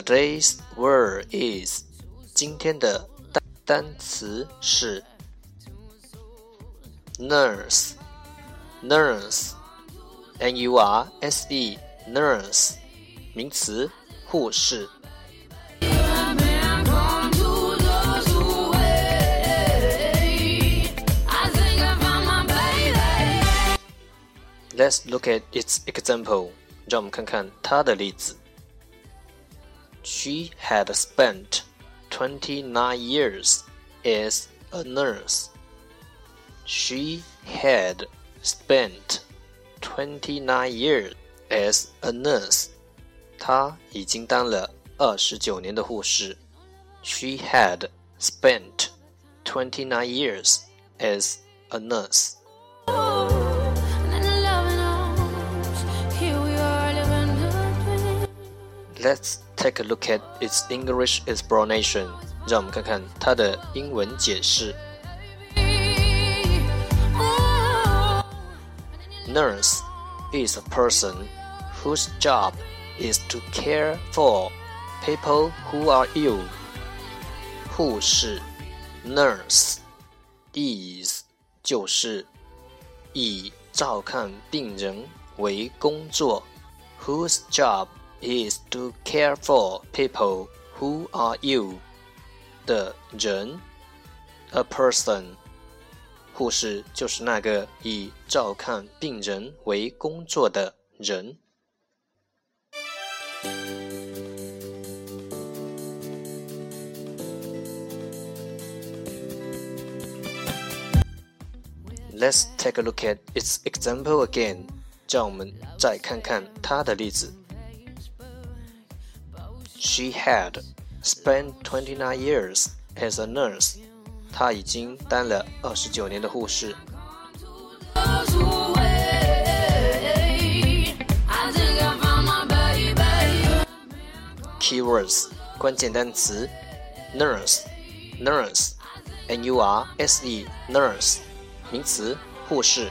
Today's word is 今天的单单词是 nurse nurse n u r s e nurse 名词护士。Let's look at its example. 让我们看看它的例子。 she had spent 29 years as a nurse. She had spent 29 years as a nurse. 她已经当了二十九年的护士。She had spent 29 years as a nurse. Let's take a look at its English explanation. 让我们看看它的英文解释。Nurse is a person whose job is to care for people who are ill. 护士 nurse is 就是以照看病人为工作，whose job is to care for people who are ill 的人，a person。护士就是那个以照看病人为工作的人。Let's take a look at its example again。让我们再看看它的例子。 She had spent 29 years as a nurse. 她已经当了二十九年的护士。Keywords 关键单词 nurse nurse n u r s e nurse 名词护士。